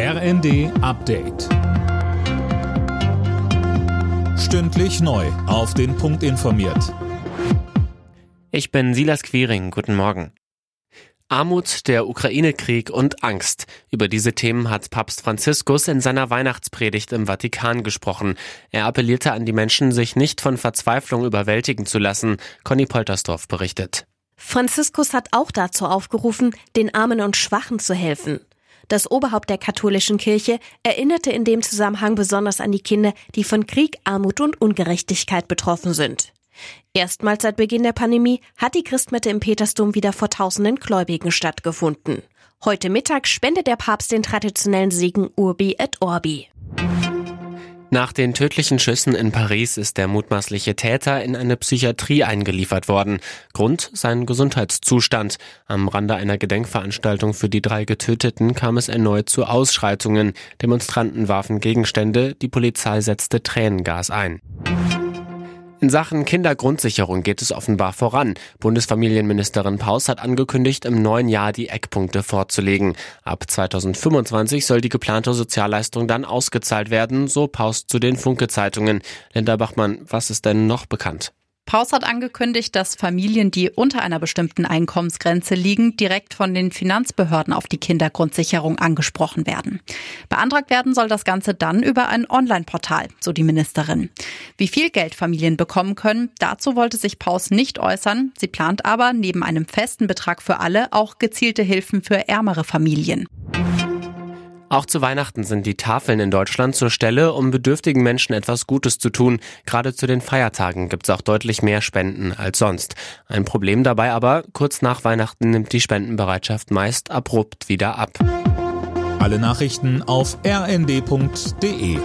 RND Update. Stündlich neu. Auf den Punkt informiert. Ich bin Silas Quiring. Guten Morgen. Armut, der Ukraine-Krieg und Angst. Über diese Themen hat Papst Franziskus in seiner Weihnachtspredigt im Vatikan gesprochen. Er appellierte an die Menschen, sich nicht von Verzweiflung überwältigen zu lassen. Conny Poltersdorf berichtet. Franziskus hat auch dazu aufgerufen, den Armen und Schwachen zu helfen. Das Oberhaupt der katholischen Kirche erinnerte in dem Zusammenhang besonders an die Kinder, die von Krieg, Armut und Ungerechtigkeit betroffen sind. Erstmals seit Beginn der Pandemie hat die Christmette im Petersdom wieder vor tausenden Gläubigen stattgefunden. Heute Mittag spendet der Papst den traditionellen Segen Urbi et Orbi. Nach den tödlichen Schüssen in Paris ist der mutmaßliche Täter in eine Psychiatrie eingeliefert worden. Grund sein Gesundheitszustand. Am Rande einer Gedenkveranstaltung für die drei Getöteten kam es erneut zu Ausschreitungen. Demonstranten warfen Gegenstände, die Polizei setzte Tränengas ein. In Sachen Kindergrundsicherung geht es offenbar voran. Bundesfamilienministerin Paus hat angekündigt, im neuen Jahr die Eckpunkte vorzulegen. Ab 2025 soll die geplante Sozialleistung dann ausgezahlt werden, so Paus zu den Funke-Zeitungen. Linda Bachmann, was ist denn noch bekannt? Paus hat angekündigt, dass Familien, die unter einer bestimmten Einkommensgrenze liegen, direkt von den Finanzbehörden auf die Kindergrundsicherung angesprochen werden. Beantragt werden soll das Ganze dann über ein Online-Portal, so die Ministerin. Wie viel Geld Familien bekommen können, dazu wollte sich Paus nicht äußern. Sie plant aber neben einem festen Betrag für alle auch gezielte Hilfen für ärmere Familien. Auch zu Weihnachten sind die Tafeln in Deutschland zur Stelle, um bedürftigen Menschen etwas Gutes zu tun. Gerade zu den Feiertagen gibt es auch deutlich mehr Spenden als sonst. Ein Problem dabei aber, kurz nach Weihnachten nimmt die Spendenbereitschaft meist abrupt wieder ab. Alle Nachrichten auf rnd.de